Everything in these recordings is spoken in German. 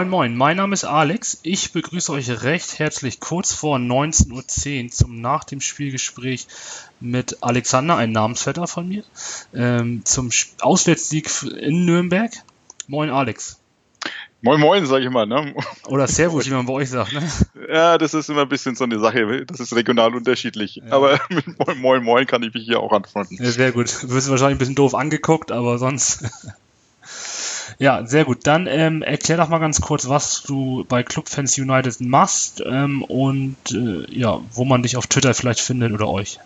Moin Moin, mein Name ist Alex. Ich begrüße euch recht herzlich kurz vor 19.10 Uhr zum Nach dem Spielgespräch mit Alexander, ein Namensvetter von mir, ähm, zum Auswärtssieg in Nürnberg. Moin Alex. Moin Moin, sag ich mal. Ne? Oder Servus, wie man bei euch sagt. Ne? Ja, das ist immer ein bisschen so eine Sache. Das ist regional unterschiedlich. Ja. Aber mit Moin Moin Moin kann ich mich hier auch antworten. Ja, sehr gut. Du wirst wahrscheinlich ein bisschen doof angeguckt, aber sonst... Ja, sehr gut. Dann ähm, erklär doch mal ganz kurz, was du bei Clubfans United machst ähm, und äh, ja, wo man dich auf Twitter vielleicht findet oder euch.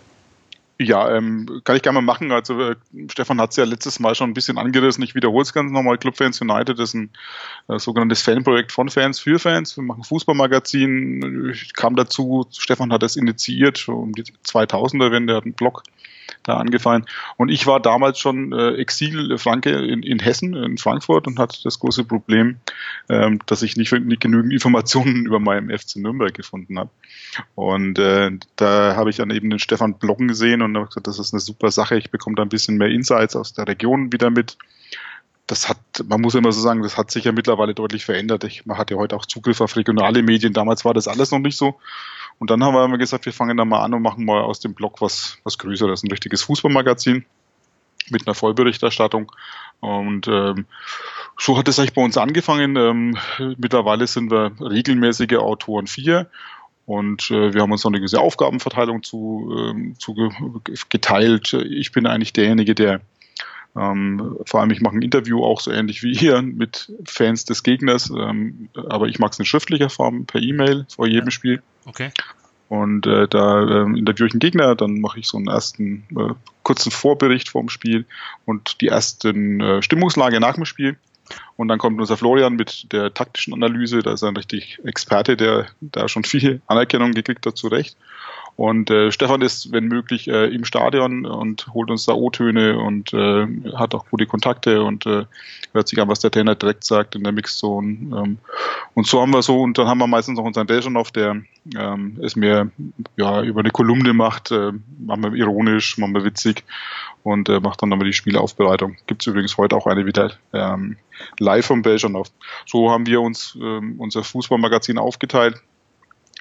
Ja, ähm, kann ich gerne mal machen. Also äh, Stefan hat es ja letztes Mal schon ein bisschen angerissen. Ich wiederhole es ganz nochmal. Clubfans United ist ein äh, sogenanntes Fanprojekt von Fans für Fans. Wir machen Fußballmagazin. Ich kam dazu, Stefan hat das initiiert, um die 2000er-Wende, er hat einen Blog da angefallen. Und ich war damals schon äh, Exil-Franke in, in Hessen, in Frankfurt und hatte das große Problem, ähm, dass ich nicht, nicht genügend Informationen über meinen FC Nürnberg gefunden habe. Und äh, da habe ich dann eben den Stefan Blocken gesehen und habe gesagt, das ist eine super Sache. Ich bekomme da ein bisschen mehr Insights aus der Region wieder mit das hat, man muss immer so sagen, das hat sich ja mittlerweile deutlich verändert. Ich, man hat ja heute auch Zugriff auf regionale Medien. Damals war das alles noch nicht so. Und dann haben wir immer gesagt, wir fangen da mal an und machen mal aus dem Blog was, was Größeres, ein richtiges Fußballmagazin mit einer Vollberichterstattung. Und ähm, so hat es eigentlich bei uns angefangen. Ähm, mittlerweile sind wir regelmäßige Autoren vier. Und äh, wir haben uns noch eine gewisse Aufgabenverteilung zu, ähm, zu geteilt. Ich bin eigentlich derjenige, der ähm, vor allem, ich mache ein Interview auch so ähnlich wie hier mit Fans des Gegners, ähm, aber ich mag es in schriftlicher Form per E-Mail vor jedem ja. Spiel. Okay. Und äh, da ähm, interviewe ich einen Gegner, dann mache ich so einen ersten äh, kurzen Vorbericht vorm Spiel und die ersten äh, Stimmungslage nach dem Spiel. Und dann kommt unser Florian mit der taktischen Analyse. Da ist er ein richtig Experte, der da schon viel Anerkennung gekriegt hat, zu Recht. Und äh, Stefan ist, wenn möglich, äh, im Stadion und holt uns da O-Töne und äh, hat auch gute Kontakte und äh, hört sich an, was der Trainer direkt sagt in der Mixzone. Ähm, und so haben wir so, und dann haben wir meistens noch unseren Dejanov, der ähm, es mir ja über eine Kolumne macht, äh, machen wir ironisch, machen wir witzig und äh, macht dann nochmal die Spielaufbereitung. Gibt es übrigens heute auch eine wieder ähm, live vom Beljanov. So haben wir uns ähm, unser Fußballmagazin aufgeteilt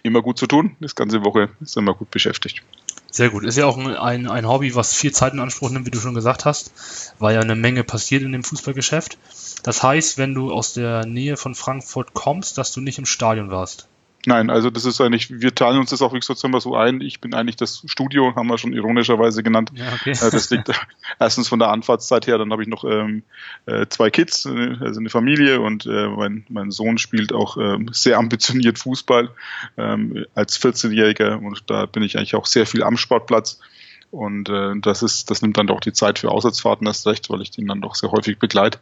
immer gut zu tun. Das ganze Woche ist immer gut beschäftigt. Sehr gut. Ist ja auch ein, ein Hobby, was viel Zeit in Anspruch nimmt, wie du schon gesagt hast, weil ja eine Menge passiert in dem Fußballgeschäft. Das heißt, wenn du aus der Nähe von Frankfurt kommst, dass du nicht im Stadion warst. Nein, also das ist eigentlich, wir teilen uns das auch wirklich sozusagen so ein. Ich bin eigentlich das Studio, haben wir schon ironischerweise genannt. Ja, okay. Äh, das liegt erstens von der Anfahrtszeit her, dann habe ich noch ähm, äh, zwei Kids, äh, also eine Familie und äh, mein, mein Sohn spielt auch ähm, sehr ambitioniert Fußball ähm, als 14-Jähriger und da bin ich eigentlich auch sehr viel am Sportplatz. Und äh, das ist, das nimmt dann doch die Zeit für Auswärtsfahrten erst recht, weil ich den dann doch sehr häufig begleite.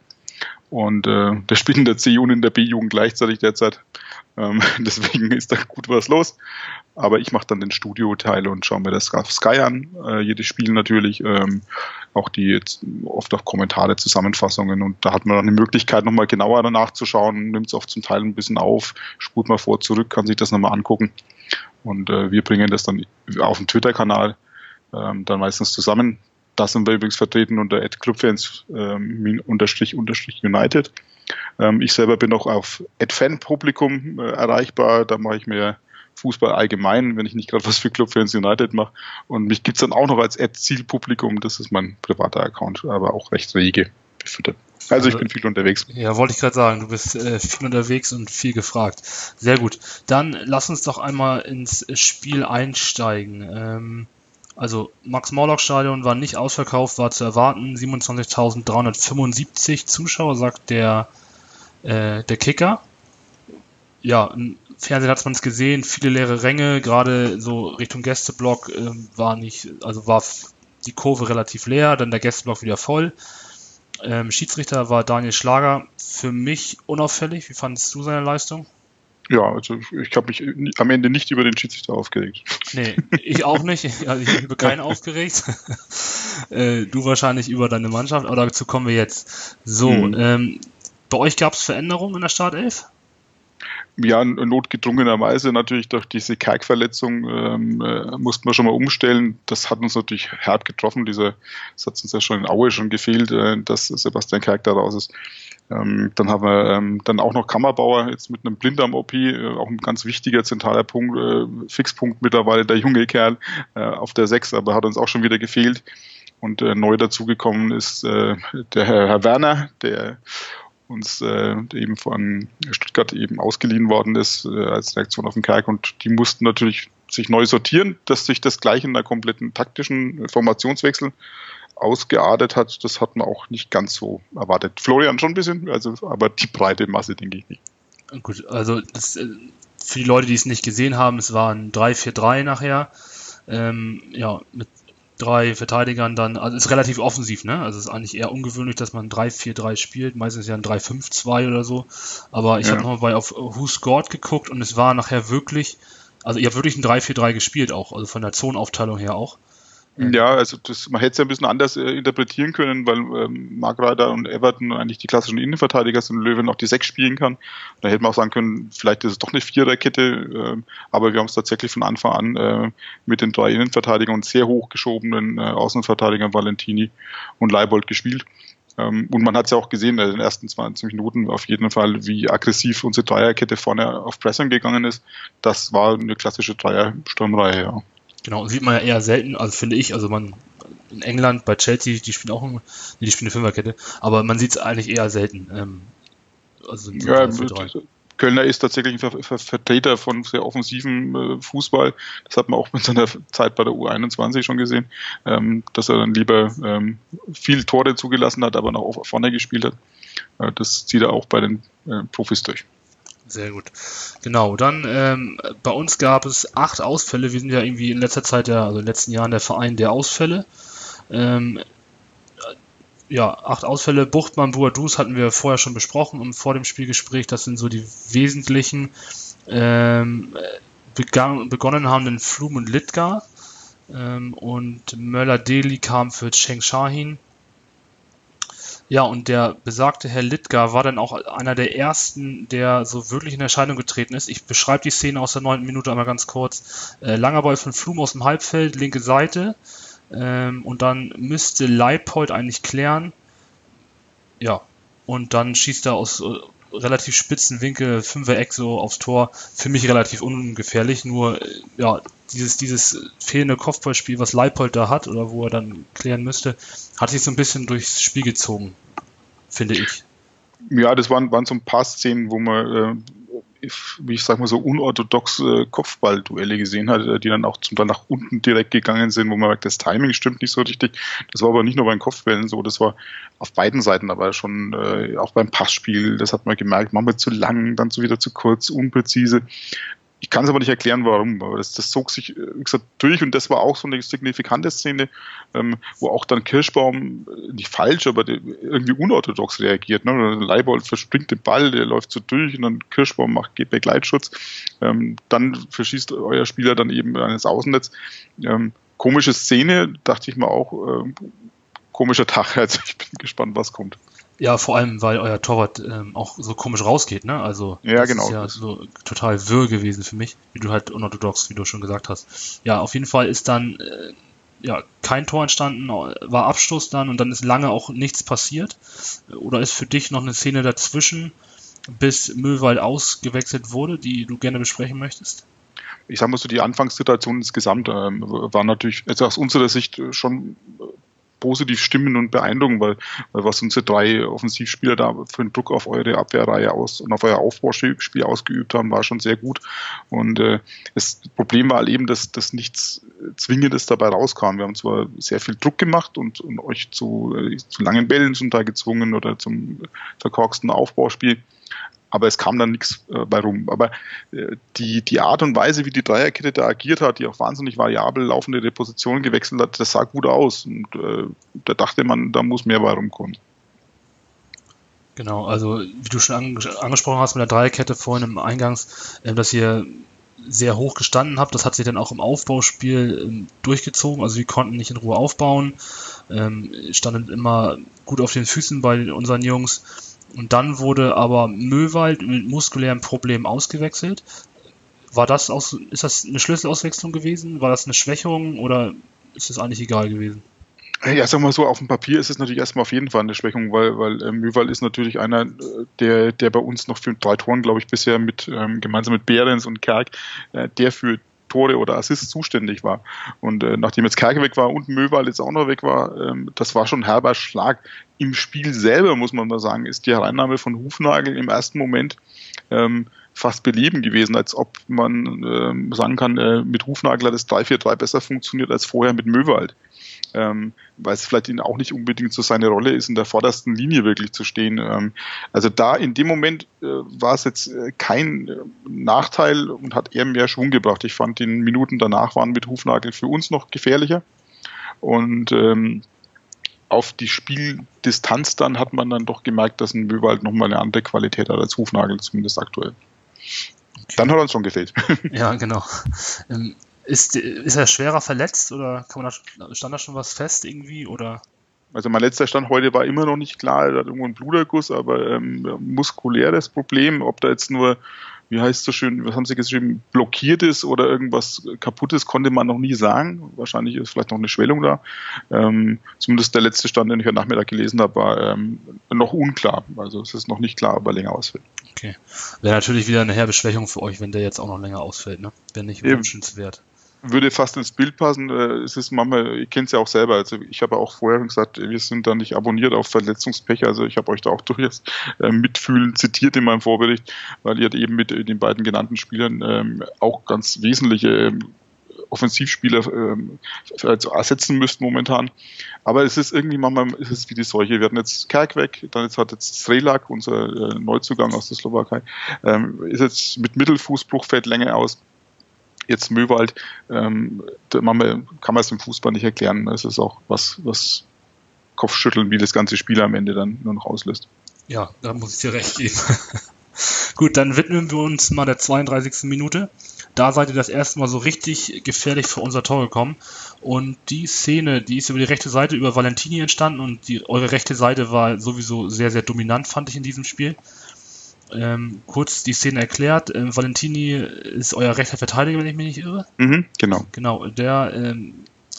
Und äh, der spielt in der C- und in der B-Jugend gleichzeitig derzeit. Ähm, deswegen ist da gut was los. Aber ich mache dann den Studio-Teil und schaue mir das auf Sky an, äh, jedes Spiel natürlich. Ähm, auch die jetzt oft auch Kommentare, Zusammenfassungen. Und da hat man dann die Möglichkeit, nochmal genauer danach zu schauen, nimmt es oft zum Teil ein bisschen auf, spult mal vor, zurück, kann sich das nochmal angucken. Und äh, wir bringen das dann auf dem Twitter-Kanal ähm, dann meistens zusammen. Da sind wir übrigens vertreten unter clubfans ähm, unterstrich unterstrich United. Ähm, ich selber bin auch auf Fan-Publikum äh, erreichbar. Da mache ich mir Fußball allgemein, wenn ich nicht gerade was für Clubfans United mache. Und mich gibt's dann auch noch als Ad-Zielpublikum. Das ist mein privater Account, aber auch recht rege befüttert. Also ich also, bin viel unterwegs. Ja, wollte ich gerade sagen, du bist äh, viel unterwegs und viel gefragt. Sehr gut. Dann lass uns doch einmal ins Spiel einsteigen. Ähm, also Max-Morlock-Stadion war nicht ausverkauft, war zu erwarten. 27.375 Zuschauer, sagt der, äh, der Kicker. Ja, im Fernsehen hat man es gesehen, viele leere Ränge, gerade so Richtung Gästeblock äh, war nicht, also war die Kurve relativ leer, dann der Gästeblock wieder voll. Ähm, Schiedsrichter war Daniel Schlager. Für mich unauffällig. Wie fandest du seine Leistung? Ja, also ich habe mich am Ende nicht über den Schiedsrichter aufgeregt. Nee, ich auch nicht. Also ich habe über keinen aufgeregt. äh, du wahrscheinlich über deine Mannschaft, aber dazu kommen wir jetzt. So, hm. ähm, bei euch gab es Veränderungen in der Startelf? ja, notgedrungenerweise natürlich durch diese Kalkverletzung ähm, äh, mussten wir schon mal umstellen. Das hat uns natürlich hart getroffen. Diese, das hat uns ja schon in Aue schon gefehlt, äh, dass Sebastian Kalk da raus ist. Ähm, dann haben wir ähm, dann auch noch Kammerbauer jetzt mit einem Blinddarm-OP, äh, auch ein ganz wichtiger zentraler Punkt, äh, Fixpunkt mittlerweile, der junge Kerl äh, auf der 6, aber hat uns auch schon wieder gefehlt. Und äh, neu dazugekommen ist äh, der Herr, Herr Werner, der uns äh, eben von Stuttgart eben ausgeliehen worden ist äh, als Reaktion auf den Kerk und die mussten natürlich sich neu sortieren, dass sich das gleich in einer kompletten taktischen Formationswechsel ausgeartet hat, das hat man auch nicht ganz so erwartet. Florian schon ein bisschen, also aber die breite Masse denke ich nicht. Gut, also das, äh, für die Leute, die es nicht gesehen haben, es war ein 3-4-3 nachher. Ähm, ja, mit drei Verteidigern dann, also ist relativ offensiv, ne? Also ist eigentlich eher ungewöhnlich, dass man 3-4-3 spielt, meistens ja ein 3-5-2 oder so. Aber ich ja. habe nochmal bei auf Who Scored geguckt und es war nachher wirklich, also ihr habt wirklich ein 3-4-3 gespielt auch, also von der Zonenaufteilung her auch. Ja, also das, man hätte es ja ein bisschen anders äh, interpretieren können, weil ähm, Mark Ryder und Everton eigentlich die klassischen Innenverteidiger sind und Löwen auch die Sechs spielen kann. Da hätte man auch sagen können, vielleicht ist es doch eine Viererkette, äh, aber wir haben es tatsächlich von Anfang an äh, mit den drei Innenverteidigern und sehr hochgeschobenen äh, Außenverteidigern Valentini und Leibold gespielt. Ähm, und man hat es ja auch gesehen in den ersten 20 Minuten auf jeden Fall, wie aggressiv unsere Dreierkette vorne auf Pressing gegangen ist. Das war eine klassische Dreiersturmreihe, ja. Genau, sieht man ja eher selten, also finde ich, also man in England bei Chelsea, die spielen auch, nee, die spielen eine Fünferkette, aber man sieht es eigentlich eher selten. Ähm, also ja, Kölner ist tatsächlich ein Ver Vertreter von sehr offensiven äh, Fußball. Das hat man auch mit seiner Zeit bei der U21 schon gesehen, ähm, dass er dann lieber ähm, viel Tore zugelassen hat, aber noch vorne gespielt hat. Äh, das zieht er auch bei den äh, Profis durch. Sehr gut. Genau, dann ähm, bei uns gab es acht Ausfälle. Wir sind ja irgendwie in letzter Zeit, ja, also in den letzten Jahren der Verein der Ausfälle. Ähm, ja, acht Ausfälle. Buchtmann, Buadus hatten wir vorher schon besprochen und vor dem Spielgespräch. Das sind so die wesentlichen. Ähm, begann, begonnen haben den Flum und Litka. Ähm, und Möller-Deli kam für Cheng Shahin. Ja, und der besagte Herr Littger war dann auch einer der ersten, der so wirklich in Erscheinung getreten ist. Ich beschreibe die Szene aus der neunten Minute einmal ganz kurz. Äh, langer Ball von Flum aus dem Halbfeld, linke Seite. Ähm, und dann müsste Leipold eigentlich klären. Ja, und dann schießt er aus äh, relativ spitzen Winkel, Fünfer Eck so aufs Tor. Für mich relativ ungefährlich, nur äh, ja, dieses, dieses fehlende Kopfballspiel, was Leipold da hat, oder wo er dann klären müsste, hat sich so ein bisschen durchs Spiel gezogen, finde ich. Ja, das waren, waren so ein paar Szenen, wo man äh, wie ich sag mal so, unorthodoxe Kopfballduelle gesehen hat, äh, die dann auch zum Teil nach unten direkt gegangen sind, wo man merkt, das Timing stimmt nicht so richtig. Das war aber nicht nur beim Kopfbällen so, das war auf beiden Seiten, aber schon äh, auch beim Passspiel, das hat man gemerkt, manchmal zu lang, dann so wieder zu kurz, unpräzise. Ich kann es aber nicht erklären, warum, aber das, das zog sich, äh, wie gesagt, durch und das war auch so eine signifikante Szene, ähm, wo auch dann Kirschbaum, äh, nicht falsch, aber irgendwie unorthodox reagiert. Ne? Leibold verspringt den Ball, der läuft so durch und dann Kirschbaum macht geht Begleitschutz. Ähm, dann verschießt euer Spieler dann eben eines Außennetz. Ähm, komische Szene, dachte ich mir auch, äh, komischer Tag. Also ich bin gespannt, was kommt. Ja, vor allem, weil euer Torwart ähm, auch so komisch rausgeht, ne? Also ja, das genau. ist ja so total wirr gewesen für mich, wie du halt unorthodox, wie du schon gesagt hast. Ja, auf jeden Fall ist dann äh, ja kein Tor entstanden, war Abstoß dann und dann ist lange auch nichts passiert. Oder ist für dich noch eine Szene dazwischen, bis Möwald ausgewechselt wurde, die du gerne besprechen möchtest? ich sag mal so, die Anfangssituation insgesamt ähm, war natürlich also aus unserer Sicht schon positiv stimmen und beeindrucken, weil, weil was unsere drei Offensivspieler da für einen Druck auf eure Abwehrreihe aus und auf euer Aufbauspiel ausgeübt haben, war schon sehr gut. Und äh, das Problem war halt eben, dass, dass nichts Zwingendes dabei rauskam. Wir haben zwar sehr viel Druck gemacht und, und euch zu, äh, zu langen Bällen zum Teil gezwungen oder zum verkorksten Aufbauspiel aber es kam dann nichts äh, bei rum. Aber äh, die, die Art und Weise, wie die Dreierkette da agiert hat, die auch wahnsinnig variabel laufende Repositionen gewechselt hat, das sah gut aus. Und äh, da dachte man, da muss mehr bei rumkommen. Genau, also wie du schon ange angesprochen hast mit der Dreierkette vorhin im Eingangs, äh, dass ihr sehr hoch gestanden habt. Das hat sich dann auch im Aufbauspiel ähm, durchgezogen. Also wir konnten nicht in Ruhe aufbauen, ähm, standen immer gut auf den Füßen bei unseren Jungs Und dann wurde aber Möwald mit muskulären Problemen ausgewechselt. War das aus, ist das eine Schlüsselauswechslung gewesen? War das eine Schwächung oder ist das eigentlich egal gewesen? Ja, sagen wir mal so, auf dem Papier ist es natürlich erstmal auf jeden Fall eine Schwächung, weil, weil äh, Möwald ist natürlich einer, äh, der, der bei uns noch für drei Toren, glaube ich, bisher mit ähm, gemeinsam mit Behrens und Kerk, äh, der für Tore oder Assists zuständig war. Und äh, nachdem jetzt Kerke weg war und Möwald jetzt auch noch weg war, ähm, das war schon ein herber Schlag. Im Spiel selber, muss man mal sagen, ist die Hereinnahme von Hufnagel im ersten Moment ähm, fast beleben gewesen, als ob man ähm, sagen kann, äh, mit Hufnagel hat das 3-4-3 besser funktioniert als vorher mit Möwald ähm, weil es vielleicht auch nicht unbedingt so seine Rolle ist, in der vordersten Linie wirklich zu stehen. Ähm, also da in dem Moment äh, war es jetzt äh, kein äh, Nachteil und hat eher mehr Schwung gebracht. Ich fand, die Minuten danach waren mit Hufnagel für uns noch gefährlicher. Und ähm, auf die Spieldistanz dann hat man dann doch gemerkt, dass ein Möwald nochmal eine andere Qualität hat als Hufnagel, zumindest aktuell. Dann hat er uns schon gefehlt. Ja, genau. Ähm, ist, ist er schwerer verletzt oder kann man da, stand da schon was fest irgendwie oder? Also mein letzter Stand heute war immer noch nicht klar, er hat irgendwo einen Bluterguss, aber ähm, muskuläres Problem, ob da jetzt nur wie heißt es so schön, was haben Sie geschrieben, blockiert ist oder irgendwas kaputt ist, konnte man noch nie sagen. Wahrscheinlich ist vielleicht noch eine Schwellung da. Ähm, zumindest der letzte Stand, den ich heute Nachmittag gelesen habe, war ähm, noch unklar. Also es ist noch nicht klar, ob er länger ausfällt. Okay. Wäre natürlich wieder eine herbe Schwächung für euch, wenn der jetzt auch noch länger ausfällt, ne? Wäre nicht wünschenswert würde fast ins Bild passen. Äh, es ist manchmal, ihr kennt es ja auch selber. Also ich habe auch vorher gesagt, wir sind da nicht abonniert auf Verletzungspech. Also ich habe euch da auch durchaus äh, mitfühlen zitiert in meinem Vorbericht, weil ihr eben mit den beiden genannten Spielern ähm, auch ganz wesentliche ähm, Offensivspieler ähm, also ersetzen müsst momentan. Aber es ist irgendwie manchmal ist es wie die Seuche. Wir hatten jetzt Kerk weg, dann jetzt hat jetzt Strelak, unser äh, Neuzugang aus der Slowakei, ist jetzt mit Mittelfußbruch fällt länger aus jetzt Möwald, ähm, kann man es im Fußball nicht erklären. Es ist auch was, was Kopfschütteln, wie das ganze Spiel am Ende dann nur noch auslöst. Ja, da muss ich dir recht geben. Gut, dann widmen wir uns mal der 32. Minute. Da seid ihr das erste Mal so richtig gefährlich für unser Tor gekommen. Und die Szene, die ist über die rechte Seite über Valentini entstanden und die, eure rechte Seite war sowieso sehr, sehr dominant, fand ich in diesem Spiel ähm, kurz die Szene erklärt. Ähm, Valentini ist euer rechter Verteidiger, wenn ich mich nicht irre. Mhm, genau. Genau, der ähm,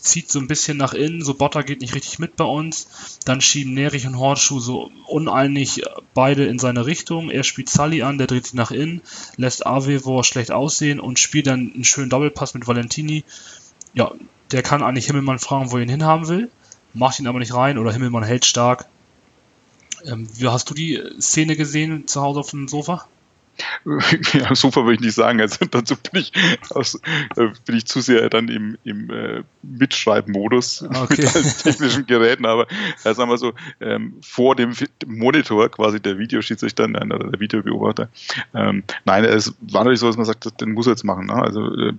zieht so ein bisschen nach innen, so Botter geht nicht richtig mit bei uns. Dann schieben Nerich und Hortschuh so uneinig beide in seine Richtung. Er spielt Sully an, der dreht sich nach innen, lässt Avevor schlecht aussehen und spielt dann einen schönen Doppelpass mit Valentini. Ja, der kann eigentlich Himmelmann fragen, wo er ihn hinhaben will, macht ihn aber nicht rein oder Himmelmann hält stark ähm, wie hast du die Szene gesehen zu Hause auf dem Sofa? Ja, Sofa würde ich nicht sagen. Also dazu bin ich, äh, bin ich zu sehr dann im, im äh, Mitschreibmodus okay. mit allen technischen Geräten. Aber äh, sagen wir so, ähm, vor dem Monitor quasi der Videoschiedsrichter oder der Videobeobachter. Ähm, nein, es war natürlich so, dass man sagt, den muss er jetzt machen. Ne? Also äh,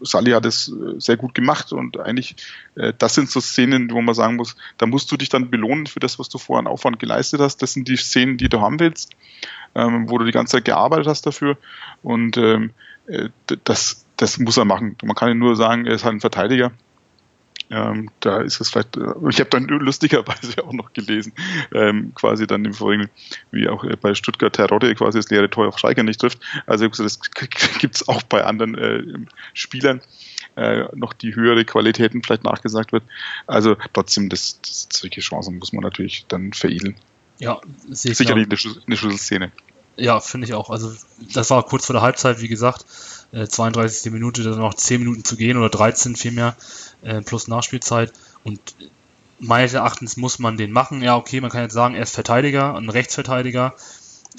Sally hat es äh, sehr gut gemacht und eigentlich, äh, das sind so Szenen, wo man sagen muss, da musst du dich dann belohnen für das, was du vorher an Aufwand geleistet hast. Das sind die Szenen, die du haben willst, ähm, wo du die ganze Zeit gearbeitet hast dafür und ähm, äh, das, das muss er machen. Man kann nur sagen, er ist halt ein Verteidiger ähm, da ist es vielleicht, äh, ich habe dann lustigerweise auch noch gelesen, ähm, quasi dann im Vorigen, wie auch äh, bei Stuttgart Terodde quasi das leere Tor auf Schalke nicht trifft. Also das gibt's auch bei anderen äh, Spielern äh, noch die höhere Qualitäten vielleicht nachgesagt wird. Also trotzdem, das, das solche Chancen muss man natürlich dann veredeln. Ja, sicherlich eine, Schlüssel, eine Schlüsselszene. Ja, finde ich auch. Also das war kurz vor der Halbzeit, wie gesagt, äh, 32. Minute, dann noch 10 Minuten zu gehen oder 13 vielmehr äh, plus Nachspielzeit. Und meines Erachtens muss man den machen. Ja, okay, man kann jetzt sagen, er ist Verteidiger, ein Rechtsverteidiger.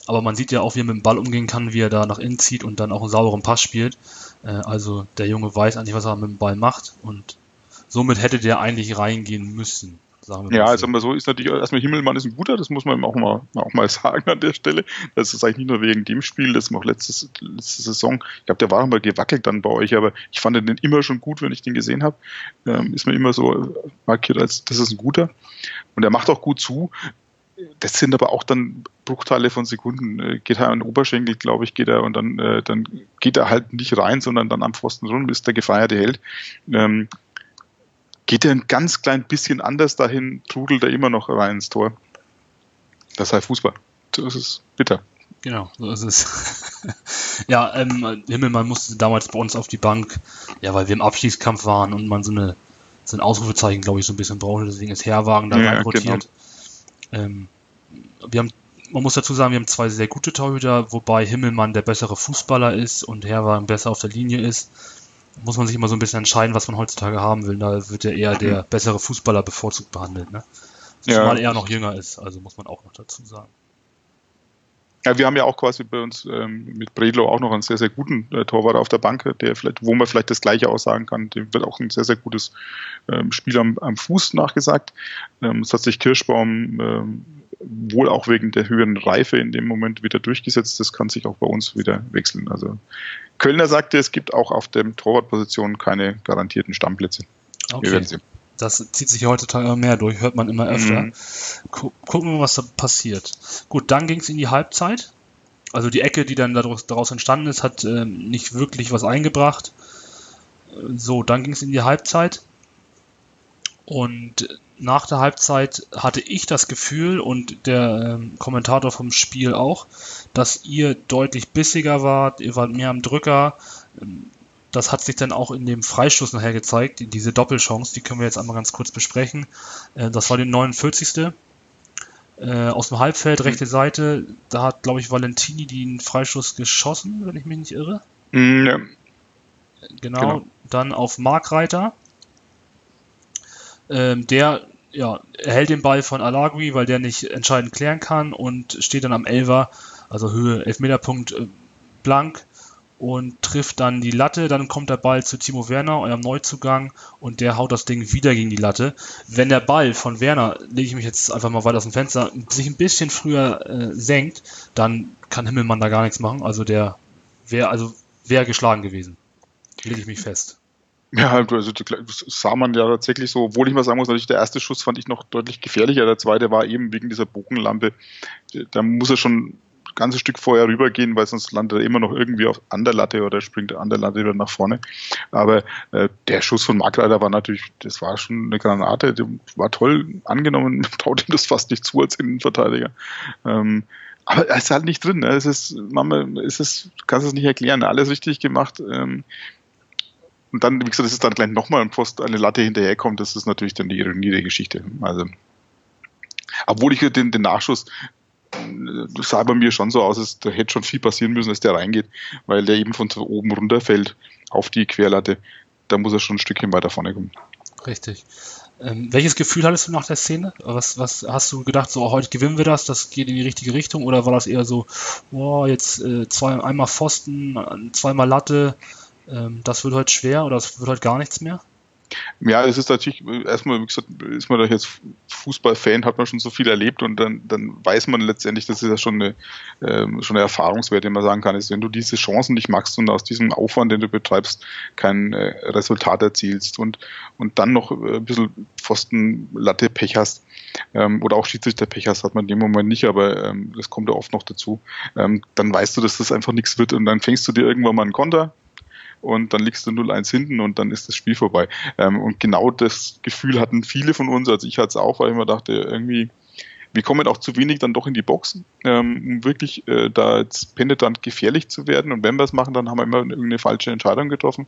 Aber man sieht ja auch, wie er mit dem Ball umgehen kann, wie er da nach innen zieht und dann auch einen sauberen Pass spielt. Äh, also der Junge weiß eigentlich, was er mit dem Ball macht und somit hätte der eigentlich reingehen müssen. Wir ja, also so ist natürlich erstmal Himmelmann ist ein guter, das muss man auch mal, auch mal sagen an der Stelle. Das ist eigentlich nicht nur wegen dem Spiel, das auch letztes, letzte Saison, ich glaube, der war mal gewackelt dann bei euch, aber ich fand den immer schon gut, wenn ich den gesehen habe. Ähm, ist mir immer so markiert als, das ist ein guter. Und er macht auch gut zu. Das sind aber auch dann Bruchteile von Sekunden. Äh, geht er an den Oberschenkel, glaube ich, geht er und dann, äh, dann geht er halt nicht rein, sondern dann am Pfosten rum, ist der gefeierte Held. Ähm, geht er ein ganz klein bisschen anders dahin, trudelt er immer noch rein ins Tor. Das heißt Fußball. das ist bitter. Genau, so ist es. ja, ähm, Himmelmann musste damals bei uns auf die Bank, ja, weil wir im Abstiegskampf waren und man so eine so ein Ausrufezeichen, glaube ich, so ein bisschen brauchte, deswegen ist Herwagen da ja, rotiert. Genau. Ähm, wir haben, man muss dazu sagen, wir haben zwei sehr gute Torhüter, wobei Himmelmann der bessere Fußballer ist und Herwagen besser auf der Linie ist. Muss man sich immer so ein bisschen entscheiden, was man heutzutage haben will. Da wird ja eher der bessere Fußballer bevorzugt behandelt, ne? Zumal ja. er noch jünger ist, also muss man auch noch dazu sagen. Ja, wir haben ja auch quasi bei uns ähm, mit Bredlo auch noch einen sehr, sehr guten äh, Torwart auf der Bank, der vielleicht, wo man vielleicht das Gleiche aussagen kann. Dem wird auch ein sehr, sehr gutes ähm, Spiel am, am Fuß nachgesagt. Ähm, es hat sich Kirschbaum ähm, wohl auch wegen der höheren Reife in dem Moment wieder durchgesetzt. Das kann sich auch bei uns wieder wechseln. Also Kölner sagte, es gibt auch auf der Torwartposition keine garantierten Stammplätze. Okay. Wir werden sehen. Das zieht sich heutzutage immer mehr durch, hört man immer öfter. Mhm. Gucken wir mal, was da passiert. Gut, dann ging es in die Halbzeit. Also die Ecke, die dann daraus, daraus entstanden ist, hat ähm, nicht wirklich was eingebracht. So, dann ging es in die Halbzeit. Und nach der Halbzeit hatte ich das Gefühl und der ähm, Kommentator vom Spiel auch, dass ihr deutlich bissiger wart, ihr wart mehr am Drücker. Ähm, das hat sich dann auch in dem Freistoß nachher gezeigt, diese Doppelchance, die können wir jetzt einmal ganz kurz besprechen. Äh, das war die 49. Äh, aus dem Halbfeld, rechte Seite, da hat, glaube ich, Valentini den Freistoß geschossen, wenn ich mich nicht irre. Mm, ja. genau, genau, dann auf Markreiter. Ähm, der ja, erhält den Ball von Alagui, weil der nicht entscheidend klären kann und steht dann am Elver, also Höhe, Elfmeterpunkt äh, blank und trifft dann die Latte. Dann kommt der Ball zu Timo Werner, eurem Neuzugang, und der haut das Ding wieder gegen die Latte. Wenn der Ball von Werner, lege ich mich jetzt einfach mal weiter aus dem Fenster, sich ein bisschen früher äh, senkt, dann kann Himmelmann da gar nichts machen. Also der wäre also wäre geschlagen gewesen. Lege ich mich fest. Ja, also das sah man ja tatsächlich so, obwohl ich mal sagen muss, natürlich der erste Schuss fand ich noch deutlich gefährlicher. Der zweite war eben wegen dieser Bogenlampe. Da muss er schon ganzes Stück vorher rübergehen, weil sonst landet er immer noch irgendwie auf an der Latte oder springt an der Latte wieder nach vorne. Aber äh, der Schuss von Markreiter war natürlich, das war schon eine Granate, war toll angenommen, traut ihm das fast nicht zu als Innenverteidiger. Ähm, aber er ist halt nicht drin. Ne? Es ist, Mama, es ist, kannst es nicht erklären. Alles richtig gemacht. Ähm, und dann, wie gesagt, das ist dann gleich nochmal ein Post, eine Latte hinterherkommt. Das ist natürlich dann die Ironie der Geschichte. Also, obwohl ich den, den Nachschuss, das sah bei mir schon so aus, dass da hätte schon viel passieren müssen, dass der reingeht, weil der eben von oben runterfällt auf die Querlatte. Da muss er schon ein Stückchen weiter vorne kommen. Richtig. Ähm, welches Gefühl hattest du nach der Szene? Was, was hast du gedacht, so heute gewinnen wir das, das geht in die richtige Richtung? Oder war das eher so, boah, jetzt äh, zwei, einmal Pfosten, zweimal Latte, ähm, das wird heute schwer oder das wird heute gar nichts mehr? Ja, es ist natürlich, erstmal, wie gesagt, ist man doch jetzt Fußballfan, hat man schon so viel erlebt und dann, dann weiß man letztendlich, das ist ja schon eine, ähm, schon eine Erfahrungswert, den man sagen kann, ist, wenn du diese Chancen nicht machst und aus diesem Aufwand, den du betreibst, kein äh, Resultat erzielst und, und dann noch äh, ein bisschen Pfosten-Latte Pech hast, ähm, oder auch Schiedsrichter-Pech hast, hat man in dem Moment nicht, aber ähm, das kommt ja oft noch dazu, ähm, dann weißt du, dass das einfach nichts wird und dann fängst du dir irgendwann mal einen Konter, und dann liegst du 0-1 hinten und dann ist das Spiel vorbei. Ähm, und genau das Gefühl hatten viele von uns, also ich hatte es auch, weil ich mir dachte, irgendwie, wir kommen auch zu wenig dann doch in die Boxen, ähm, um wirklich äh, da jetzt penetrant gefährlich zu werden. Und wenn wir es machen, dann haben wir immer irgendeine falsche Entscheidung getroffen.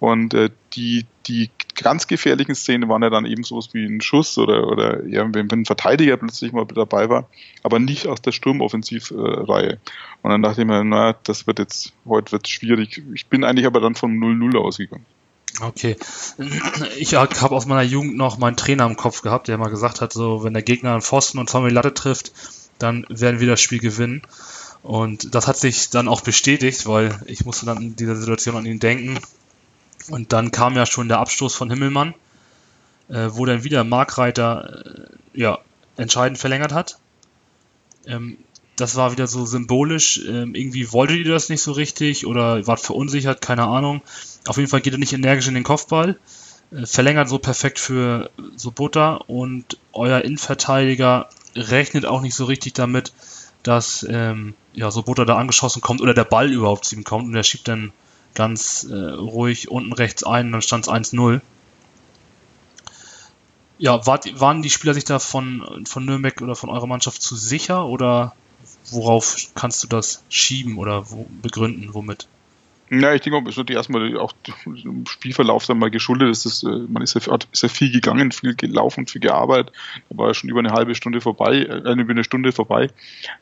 Und äh, die, die ganz gefährlichen Szenen waren ja dann eben sowas wie ein Schuss oder, oder ja, wenn ein Verteidiger plötzlich mal dabei war, aber nicht aus der Sturmoffensivreihe. Und dann dachte ich mir, naja, das wird jetzt, heute wird schwierig. Ich bin eigentlich aber dann von 0-0 ausgegangen. Okay. Ich habe aus meiner Jugend noch meinen Trainer im Kopf gehabt, der mal gesagt hat, so, wenn der Gegner einen Pfosten und die Latte trifft, dann werden wir das Spiel gewinnen. Und das hat sich dann auch bestätigt, weil ich musste dann in dieser Situation an ihn denken. Und dann kam ja schon der Abstoß von Himmelmann, äh, wo dann wieder Markreiter äh, ja, entscheidend verlängert hat. Ähm, das war wieder so symbolisch. Ähm, irgendwie wolltet ihr das nicht so richtig oder wart verunsichert, keine Ahnung. Auf jeden Fall geht er nicht energisch in den Kopfball. Äh, verlängert so perfekt für Sobota und euer Innenverteidiger rechnet auch nicht so richtig damit, dass ähm, ja, Sobota da angeschossen kommt oder der Ball überhaupt zu ihm kommt und er schiebt dann ganz äh, ruhig unten rechts ein, dann stand es 1-0. Ja, wart, waren die Spieler sich da von, von Nürnberg oder von eurer Mannschaft zu sicher oder worauf kannst du das schieben oder wo, begründen, womit? Ja, ich denke, es wird erstmal auch dem Spielverlauf dann mal geschuldet. Ist äh, man ist ja, ist ja viel gegangen, viel gelaufen, viel gearbeitet. Da war ja schon über eine halbe Stunde vorbei, äh, über eine Stunde vorbei.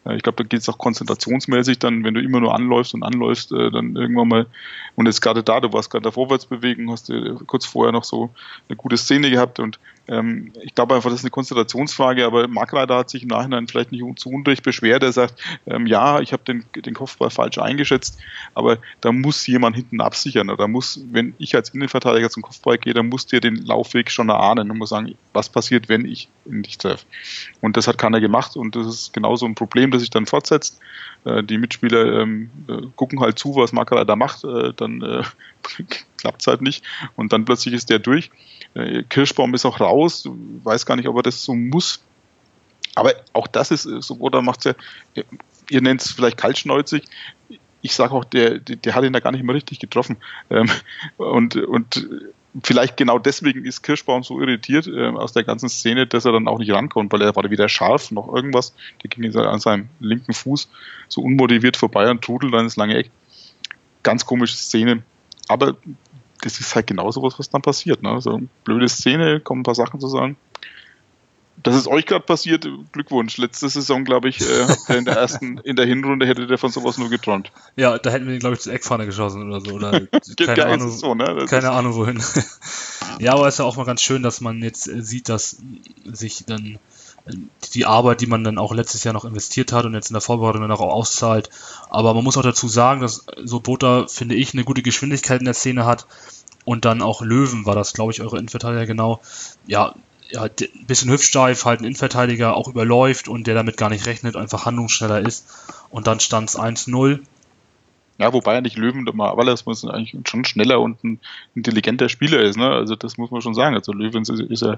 Äh, ich glaube, da geht es auch konzentrationsmäßig dann, wenn du immer nur anläufst und anläufst, dann irgendwann mal, und jetzt gerade da, du warst gerade der Vorwärtsbewegung, hast du kurz vorher noch so eine gute Szene gehabt und ähm, ich glaube einfach, das ist eine Konzentrationsfrage, aber Markleiter hat sich im Nachhinein vielleicht nicht zu Unrecht beschwert. Er sagt, ähm, ja, ich habe den, den Kopfball falsch eingeschätzt, aber da muss jemand hinten absichern. Oder muss, wenn ich als Innenverteidiger zum Kopfball gehe, dann muss dir den Laufweg schon erahnen und muss sagen, was passiert, wenn ich ihn nicht treffe. Und das hat keiner gemacht und das ist genauso ein Problem, das sich dann fortsetzt. Äh, die Mitspieler ähm, äh, gucken halt zu, was Markleiter macht, äh, dann äh, klappt es halt nicht und dann plötzlich ist der durch. Äh, Kirschbaum ist auch raus, weiß gar nicht, ob er das so muss. Aber auch das ist so, oder macht ja, ihr nennt es vielleicht kaltschnäuzig. Ich sage auch, der, der hat ihn da gar nicht mehr richtig getroffen. Ähm, und, und vielleicht genau deswegen ist Kirschbaum so irritiert äh, aus der ganzen Szene, dass er dann auch nicht rankommt, weil er war weder scharf noch irgendwas. Der ging an seinem linken Fuß so unmotiviert vorbei und trudelt dann ins lange Eck. Ganz komische Szene. Aber das ist halt genau sowas, was dann passiert. Ne? So blöde Szene, kommen ein paar Sachen zusammen. Das ist euch gerade passiert, Glückwunsch. Letzte Saison, glaube ich, äh, in der ersten, in der Hinrunde hättet ihr von sowas nur geträumt. Ja, da hätten wir, glaube ich, das Eckpfanne geschossen oder so. Oder keine Ahnung, so, ne? keine Ahnung wohin. ja, aber es ist ja auch mal ganz schön, dass man jetzt sieht, dass sich dann die Arbeit, die man dann auch letztes Jahr noch investiert hat und jetzt in der Vorbereitung dann auch auszahlt. Aber man muss auch dazu sagen, dass so Bota, finde ich, eine gute Geschwindigkeit in der Szene hat. Und dann auch Löwen war das, glaube ich, eure Innenverteidiger genau. Ja, ja, ein bisschen hüftsteif, halt ein Innenverteidiger auch überläuft und der damit gar nicht rechnet, einfach handlungsschneller ist. Und dann stand es 1-0. Ja, wobei er nicht Löwen, weil er eigentlich schon schneller und ein intelligenter Spieler ist. Ne? Also das muss man schon sagen. Also Löwen ist, ist ja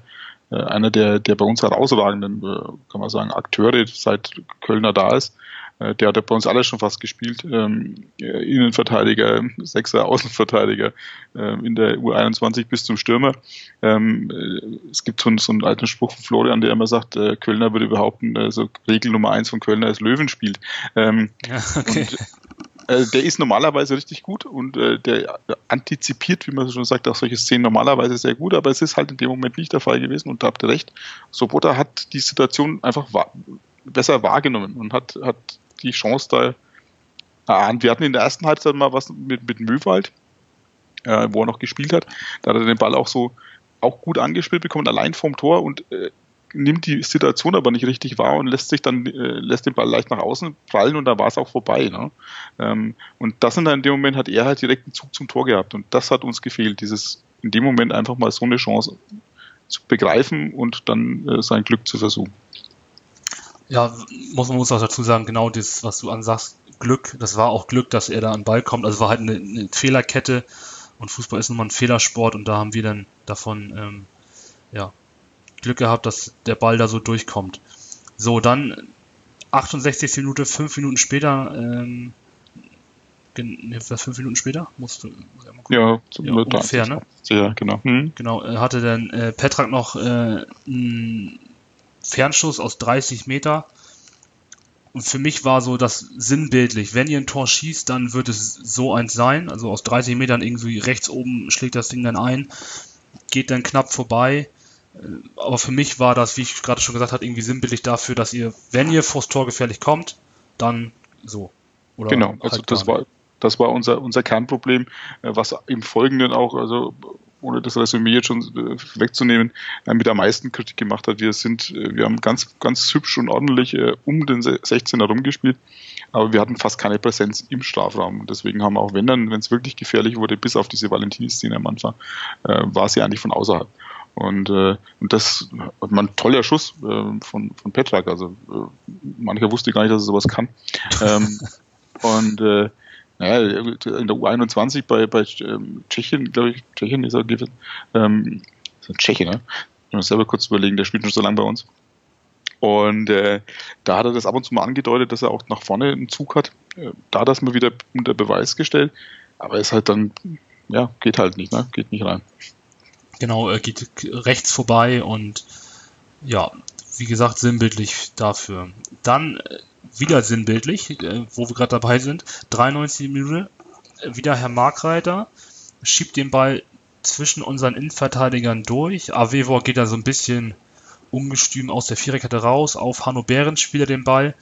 äh, einer der, der bei uns herausragenden, äh, kann man sagen, Akteure, seit Kölner da ist. Äh, der hat ja bei uns alles schon fast gespielt. Ähm, Innenverteidiger, Sechser, Außenverteidiger, ähm, in der U21 bis zum Stürmer. Ähm, äh, es gibt so, einen, so einen alten Spruch von Florian, der immer sagt, Kölner würde behaupten, also Regel Nummer eins von Kölner ist Löwen spielt. Ähm, ja, okay. Und, äh, der ist normalerweise richtig gut und äh, der antizipiert, wie man schon sagt, auch solche Szenen normalerweise sehr gut, aber es ist halt in dem Moment nicht der Fall gewesen und da habt ihr recht. Sobota hat die Situation einfach wahr, besser wahrgenommen und hat, hat die Chance da erahnt. Wir hatten in der ersten Halbzeit mal was mit, mit Möwald, äh, wo er noch gespielt hat. Da hat er den Ball auch so auch gut angespielt bekommen, allein vom Tor und äh, nimmt die Situation aber nicht richtig wahr und lässt sich dann, äh, lässt den Ball leicht nach außen prallen und da war es auch vorbei. Ne? Ähm, und das in dem Moment hat er halt direkt einen Zug zum Tor gehabt und das hat uns gefehlt, dieses in dem Moment einfach mal so eine Chance zu begreifen und dann äh, sein Glück zu versuchen. Ja, muss man muss auch dazu sagen, genau das, was du ansagst, Glück, das war auch Glück, dass er da an den Ball kommt. Also war halt eine, eine Fehlerkette und Fußball ist nun mal ein Fehlersport und da haben wir dann davon ähm, ja, Glück gehabt, dass der Ball da so durchkommt. So, dann 68. Minute, fünf Minuten später, ähm, was fünf Minuten später? Musst du, muss ja, ja ungefähr, ne? Ja, genau. Hm. Genau, hatte dann äh, Petrak noch äh, einen Fernschuss aus 30 Meter. Und für mich war so das sinnbildlich. Wenn ihr ein Tor schießt, dann wird es so eins sein. Also aus 30 Metern irgendwie rechts oben schlägt das Ding dann ein, geht dann knapp vorbei. Äh, aber für mich war das, wie ich gerade schon gesagt habe, irgendwie sinnbildlich dafür, dass ihr, wenn ihr vors Tor gefährlich kommt, dann so. Oder genau, also halt das war, das war unser, unser Kernproblem, äh, was im Folgenden auch, also ohne das Resümee jetzt schon äh, wegzunehmen, mit der meisten Kritik gemacht hat. Wir sind, äh, wir haben ganz, ganz hübsch und ordentlich äh, um den 16er rumgespielt, aber wir hatten fast keine Präsenz im Strafraum. Und deswegen haben wir auch, wenn dann, wenn es wirklich gefährlich wurde, bis auf diese Valentini-Szene am Anfang, war sie eigentlich von außerhalb. Und, äh, und das war ein toller Schuss äh, von, von Petrak. Also äh, mancher wusste gar nicht, dass er sowas kann. ähm, und äh, naja, in der U21 bei, bei ähm, Tschechien, glaube ich, Tschechien ist er gewesen. Ähm, ist ein Tscheche, ne? Ich muss selber kurz überlegen, der spielt schon so lange bei uns. Und äh, da hat er das ab und zu mal angedeutet, dass er auch nach vorne einen Zug hat. Äh, da hat er es mal wieder unter Beweis gestellt. Aber ist halt dann, ja, geht halt nicht, ne? Geht nicht rein. Genau, er geht rechts vorbei und ja, wie gesagt, sinnbildlich dafür. Dann äh, wieder sinnbildlich, äh, wo wir gerade dabei sind. 93 Minute, äh, wieder Herr Markreiter, schiebt den Ball zwischen unseren Innenverteidigern durch. Avevor geht da so ein bisschen ungestüm aus der Viererkette raus, auf Hanno Behrens spielt er den Ball.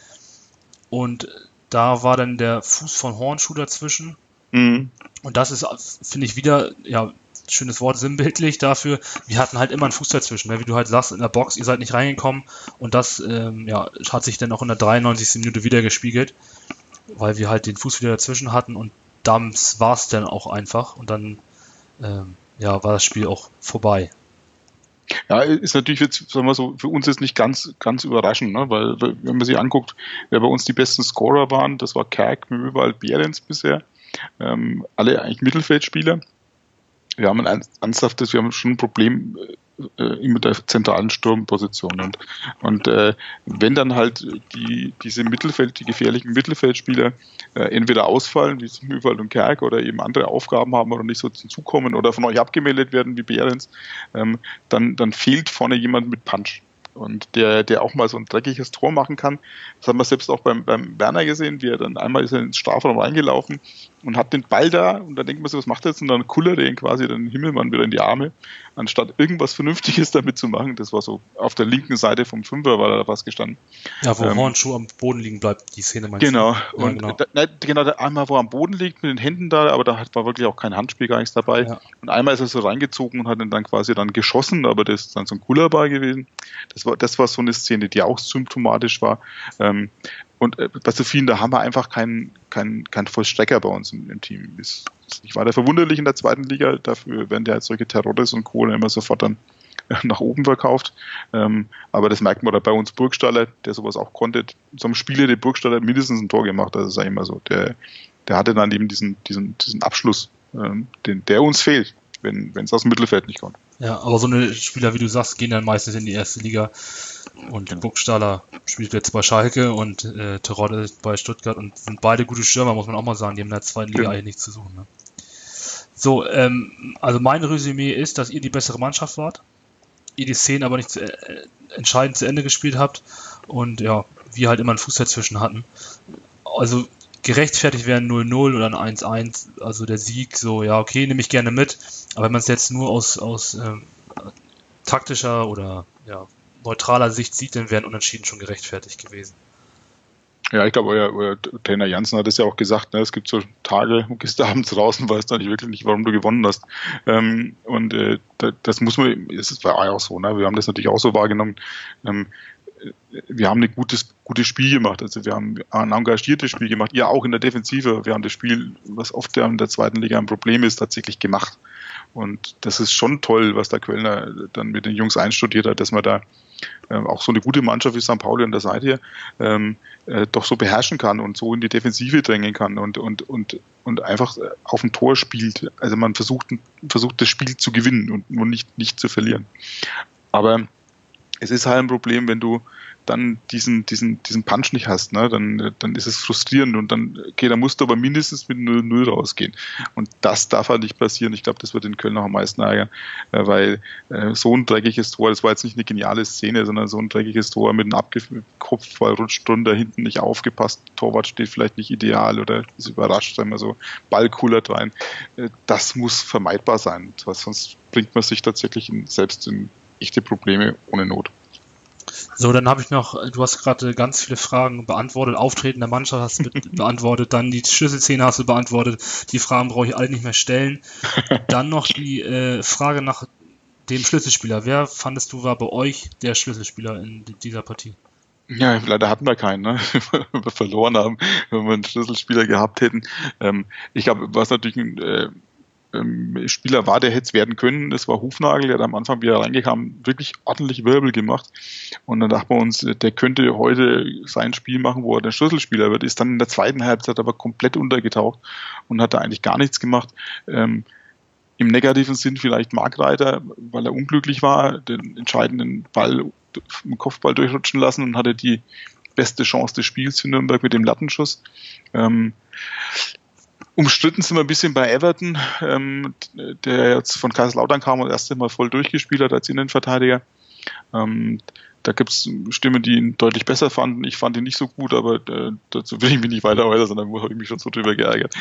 Und da war dann der Fuß von Hornschuh dazwischen. Mhm. Und das ist, finde ich, wieder, ja, schönes Wort, sinnbildlich dafür. Wir hatten halt immer einen Fuß dazwischen, ne? wie du halt sagst, in der Box, ihr seid nicht reingekommen. Und das, ähm, ja, hat sich dann auch in der 93. Minute wieder gespiegelt, weil wir halt den Fuß wieder dazwischen hatten und das war es dann auch einfach. Und dann, ähm, ja, war das Spiel auch vorbei. Ja, ist natürlich jetzt, sagen wir so, für uns jetzt nicht ganz, ganz überraschend, ne? weil, wenn man sich anguckt, wer bei uns die besten Scorer waren, das war Kerk überall Behrens bisher, ähm, alle eigentlich Mittelfeldspieler. Wir haben ein ernsthaftes, wir haben schon ein Problem äh, mit der zentralen Sturmposition. Und, und äh, wenn dann halt die, diese Mittelfeld, die gefährlichen Mittelfeldspieler äh, entweder ausfallen, wie zum Mühlwald und Kerk, oder eben andere Aufgaben haben oder nicht so zukommen oder von euch abgemeldet werden wie Behrens, ähm, dann, dann fehlt vorne jemand mit Punch und der, der auch mal so ein dreckiges Tor machen kann. Das haben wir selbst auch beim, beim Werner gesehen, wie er dann einmal ist er ins Strafraum reingelaufen und hat den Ball da und dann denkt man so, was macht er jetzt? Und dann kullert er ihn quasi den Himmelmann wieder in die Arme, anstatt irgendwas Vernünftiges damit zu machen. Das war so auf der linken Seite vom Fünfer war da was gestanden. Ja, wo ähm, Hornschuh am Boden liegen bleibt, die Szene meinst Genau. Ja, und genau. Da, nein, genau, einmal, wo er am Boden liegt mit den Händen da, aber da war wirklich auch kein Handspiel gar nichts dabei. Ja. Und einmal ist er so reingezogen und hat ihn dann quasi dann geschossen, aber das ist dann so ein cooler Ball gewesen. Das war, das war so eine Szene, die auch symptomatisch war. Ähm, und äh, bei so vielen, da haben wir einfach keinen kein, kein Vollstrecker bei uns im, im Team. Ist, ist nicht weiter verwunderlich in der zweiten Liga. Dafür werden ja halt solche Terrores und Kohle immer sofort dann nach oben verkauft. Ähm, aber das merkt man da bei uns Burgstaller, der sowas auch konnte. So einem Spieler, der Burgstaller mindestens ein Tor gemacht, das ist ja immer so. Der, der hatte dann eben diesen, diesen, diesen Abschluss, ähm, den, der uns fehlt, wenn es aus dem Mittelfeld nicht kommt. Ja, aber so eine Spieler, wie du sagst, gehen dann meistens in die erste Liga. Und genau. Burgstaller spielt jetzt bei Schalke und äh, Terodde bei Stuttgart und sind beide gute Stürmer, muss man auch mal sagen. Die haben in der zweiten Liga genau. eigentlich nichts zu suchen. Ne? So, ähm, also mein Resümee ist, dass ihr die bessere Mannschaft wart. Ihr die Szenen aber nicht zu, äh, entscheidend zu Ende gespielt habt und ja, wir halt immer einen Fuß dazwischen hatten. Also gerechtfertigt wären 0-0 oder ein 1-1, also der Sieg, so, ja, okay, nehme ich gerne mit. Aber wenn man es jetzt nur aus, aus ähm, taktischer oder ja, neutraler Sicht sieht, dann wären Unentschieden schon gerechtfertigt gewesen. Ja, ich glaube, euer, euer Trainer Janssen hat es ja auch gesagt, ne, es gibt so Tage, du gehst abends raus und weißt eigentlich wirklich nicht, warum du gewonnen hast. Ähm, und äh, das muss man, es war auch so, ne? wir haben das natürlich auch so wahrgenommen. Ähm, wir haben ein gutes, gutes Spiel gemacht. Also wir haben ein engagiertes Spiel gemacht. Ihr auch in der Defensive. Wir haben das Spiel, was oft in der zweiten Liga ein Problem ist, tatsächlich gemacht. Und das ist schon toll, was der Quellner dann mit den Jungs einstudiert hat, dass man da äh, auch so eine gute Mannschaft wie St. Pauli an der Seite ähm, äh, doch so beherrschen kann und so in die Defensive drängen kann und, und, und, und einfach auf ein Tor spielt. Also man versucht, versucht das Spiel zu gewinnen und, und nicht, nicht zu verlieren. Aber es ist halt ein Problem, wenn du dann diesen, diesen, diesen Punch nicht hast, ne? dann, dann ist es frustrierend und dann, okay, da musst du aber mindestens mit 0-0 rausgehen. Und das darf halt nicht passieren. Ich glaube, das wird den Köln noch am meisten ärgern, äh, weil äh, so ein dreckiges Tor, das war jetzt nicht eine geniale Szene, sondern so ein dreckiges Tor mit einem Abkopfball rutscht drunter, hinten nicht aufgepasst, Torwart steht vielleicht nicht ideal oder ist überrascht, sagen wir so, Ball coolert rein. Äh, das muss vermeidbar sein, sonst bringt man sich tatsächlich in, selbst in echte Probleme ohne Not. So, dann habe ich noch, du hast gerade ganz viele Fragen beantwortet, Auftreten der Mannschaft hast du beantwortet, dann die Schlüsselszene hast du beantwortet, die Fragen brauche ich alle nicht mehr stellen. Dann noch die äh, Frage nach dem Schlüsselspieler. Wer fandest du war bei euch der Schlüsselspieler in dieser Partie? Ja, leider hatten wir keinen, ne? wir verloren haben, wenn wir einen Schlüsselspieler gehabt hätten. Ähm, ich glaube, was natürlich ein äh, ähm, Spieler war, der hätte es werden können. Das war Hufnagel, der hat am Anfang, wie er reingekam, wirklich ordentlich Wirbel gemacht. Und dann dachten wir uns, der könnte heute sein Spiel machen, wo er der Schlüsselspieler wird. Ist dann in der zweiten Halbzeit aber komplett untergetaucht und hat da eigentlich gar nichts gemacht. Ähm, Im negativen Sinn vielleicht Markreiter, weil er unglücklich war, den entscheidenden Ball im Kopfball durchrutschen lassen und hatte die beste Chance des Spiels für Nürnberg mit dem Lattenschuss. Ähm, Umstritten sind wir ein bisschen bei Everton, ähm, der jetzt von Kaiserslautern kam und das erste Mal voll durchgespielt hat als Innenverteidiger. Ähm, da gibt es Stimmen, die ihn deutlich besser fanden. Ich fand ihn nicht so gut, aber äh, dazu will ich mich nicht weiter äußern, sondern habe ich mich schon so drüber geärgert.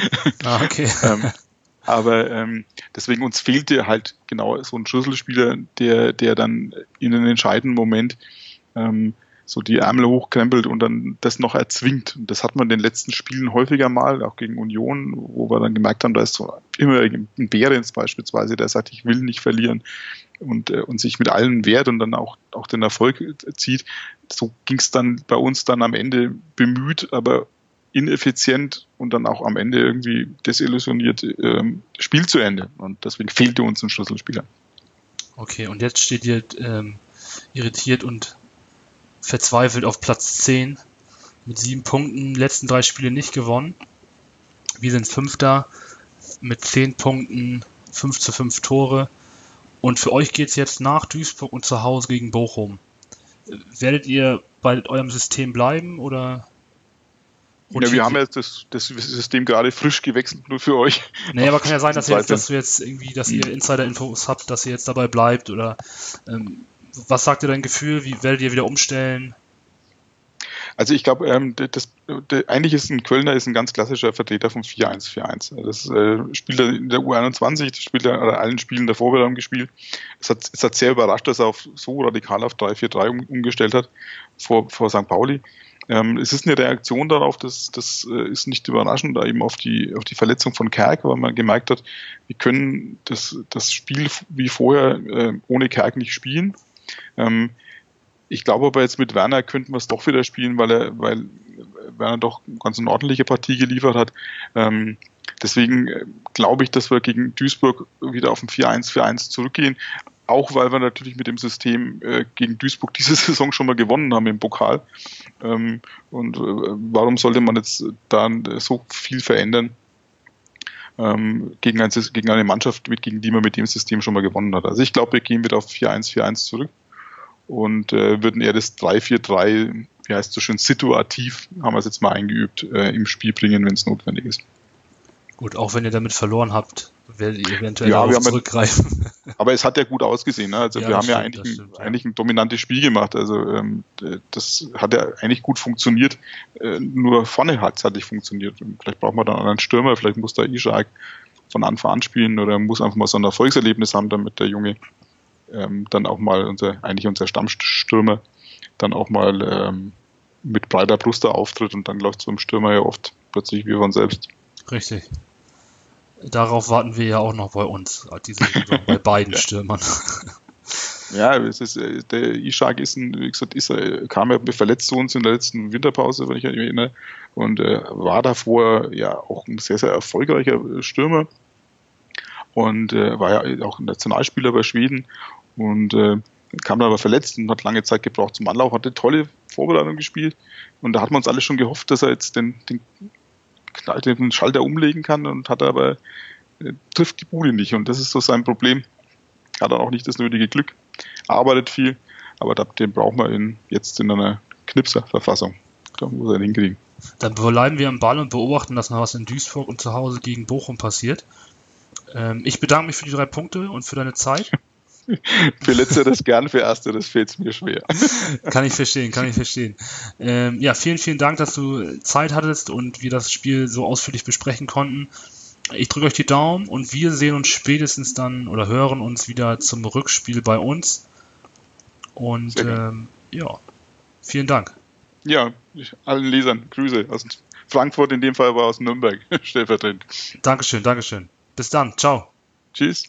Ah, okay. ähm, aber ähm, deswegen uns fehlte halt genau so ein Schlüsselspieler, der, der dann in einem entscheidenden Moment ähm, so die Ärmel hochkrempelt und dann das noch erzwingt. Und das hat man in den letzten Spielen häufiger mal, auch gegen Union, wo wir dann gemerkt haben, da ist so immer ein Behrens beispielsweise, der sagt, ich will nicht verlieren und, äh, und sich mit allen wehrt und dann auch, auch den Erfolg zieht. So ging es dann bei uns dann am Ende bemüht, aber ineffizient und dann auch am Ende irgendwie desillusioniert ähm, Spiel zu Ende. Und deswegen fehlte uns ein Schlüsselspieler. Okay, und jetzt steht ihr ähm, irritiert und verzweifelt auf Platz 10 mit sieben Punkten, letzten drei Spiele nicht gewonnen. Wir sind Fünfter mit zehn Punkten, 5 zu 5 Tore. Und für euch geht es jetzt nach Duisburg und zu Hause gegen Bochum. Werdet ihr bei eurem System bleiben oder? Ja, wir haben jetzt das, das, System gerade frisch gewechselt, nur für euch. Nee, aber kann ja sein, dass, ihr jetzt, dass du jetzt irgendwie, dass ihr Insider-Infos habt, dass ihr jetzt dabei bleibt oder ähm, was sagt ihr dein Gefühl? Wie werdet ihr wieder umstellen? Also ich glaube, ähm, das, das, eigentlich ist ein Kölner ist ein ganz klassischer Vertreter vom 4-1-4-1. Das äh, spielt er in der U21, das spielt er in allen Spielen der Vorbereitung gespielt. Es hat, es hat sehr überrascht, dass er auf, so radikal auf 3-4-3 um, umgestellt hat vor, vor St. Pauli. Ähm, es ist eine Reaktion darauf, das, das äh, ist nicht überraschend, da eben auf die, auf die Verletzung von Kerk, weil man gemerkt hat, wir können das, das Spiel wie vorher äh, ohne Kerk nicht spielen. Ähm, ich glaube aber jetzt mit Werner könnten wir es doch wieder spielen, weil er, weil Werner doch ganz eine ordentliche Partie geliefert hat. Ähm, deswegen äh, glaube ich, dass wir gegen Duisburg wieder auf ein 4-1-4-1 zurückgehen. Auch weil wir natürlich mit dem System äh, gegen Duisburg diese Saison schon mal gewonnen haben im Pokal. Ähm, und äh, warum sollte man jetzt dann so viel verändern? Ähm, gegen, ein, gegen, eine Mannschaft, gegen die man mit dem System schon mal gewonnen hat. Also ich glaube, wir gehen wieder auf 4-1-4-1 zurück und äh, würden eher das 3-4-3, wie heißt es so schön, situativ, haben wir es jetzt mal eingeübt, äh, im Spiel bringen, wenn es notwendig ist. Gut, auch wenn ihr damit verloren habt, werdet ihr eventuell ja, darauf zurückgreifen. aber es hat ja gut ausgesehen. Ne? Also ja, wir haben stimmt, ja eigentlich, stimmt, ein, eigentlich ein dominantes Spiel gemacht. Also ähm, das hat ja eigentlich gut funktioniert. Äh, nur vorne hat es halt nicht funktioniert. Vielleicht braucht man dann einen Stürmer, vielleicht muss da Ishak von Anfang an spielen oder muss einfach mal so ein Erfolgserlebnis haben, damit der Junge ähm, dann auch mal unser, eigentlich unser Stammstürmer dann auch mal ähm, mit breiter Brust auftritt und dann läuft so ein Stürmer ja oft plötzlich wie von selbst. Richtig. Darauf warten wir ja auch noch bei uns, diese Saison, bei beiden Stürmern. Ja, es ist, äh, der Ishak ist ein, wie gesagt, ist, kam ja verletzt zu uns in der letzten Winterpause, wenn ich mich erinnere, und äh, war davor ja auch ein sehr, sehr erfolgreicher Stürmer und äh, war ja auch Nationalspieler bei Schweden und äh, kam dann aber verletzt und hat lange Zeit gebraucht zum Anlauf, hat eine tolle Vorbereitung gespielt und da hat man uns alle schon gehofft, dass er jetzt den, den, den Schalter umlegen kann und hat aber äh, trifft die Bude nicht und das ist so sein Problem. Hat dann auch nicht das nötige Glück, arbeitet viel, aber den braucht man in, jetzt in einer Knipser-Verfassung. Da muss er hinkriegen. Dann bleiben wir am Ball und beobachten, dass noch was in Duisburg und zu Hause gegen Bochum passiert. Ähm, ich bedanke mich für die drei Punkte und für deine Zeit. für letzteres gern, für ersteres fällt es mir schwer. kann ich verstehen, kann ich verstehen. Ähm, ja, vielen, vielen Dank, dass du Zeit hattest und wir das Spiel so ausführlich besprechen konnten. Ich drücke euch die Daumen und wir sehen uns spätestens dann oder hören uns wieder zum Rückspiel bei uns. Und ähm, ja, vielen Dank. Ja, allen Lesern Grüße aus Frankfurt, in dem Fall war aus Nürnberg, stellvertretend. Dankeschön, Dankeschön. Bis dann, ciao. Tschüss.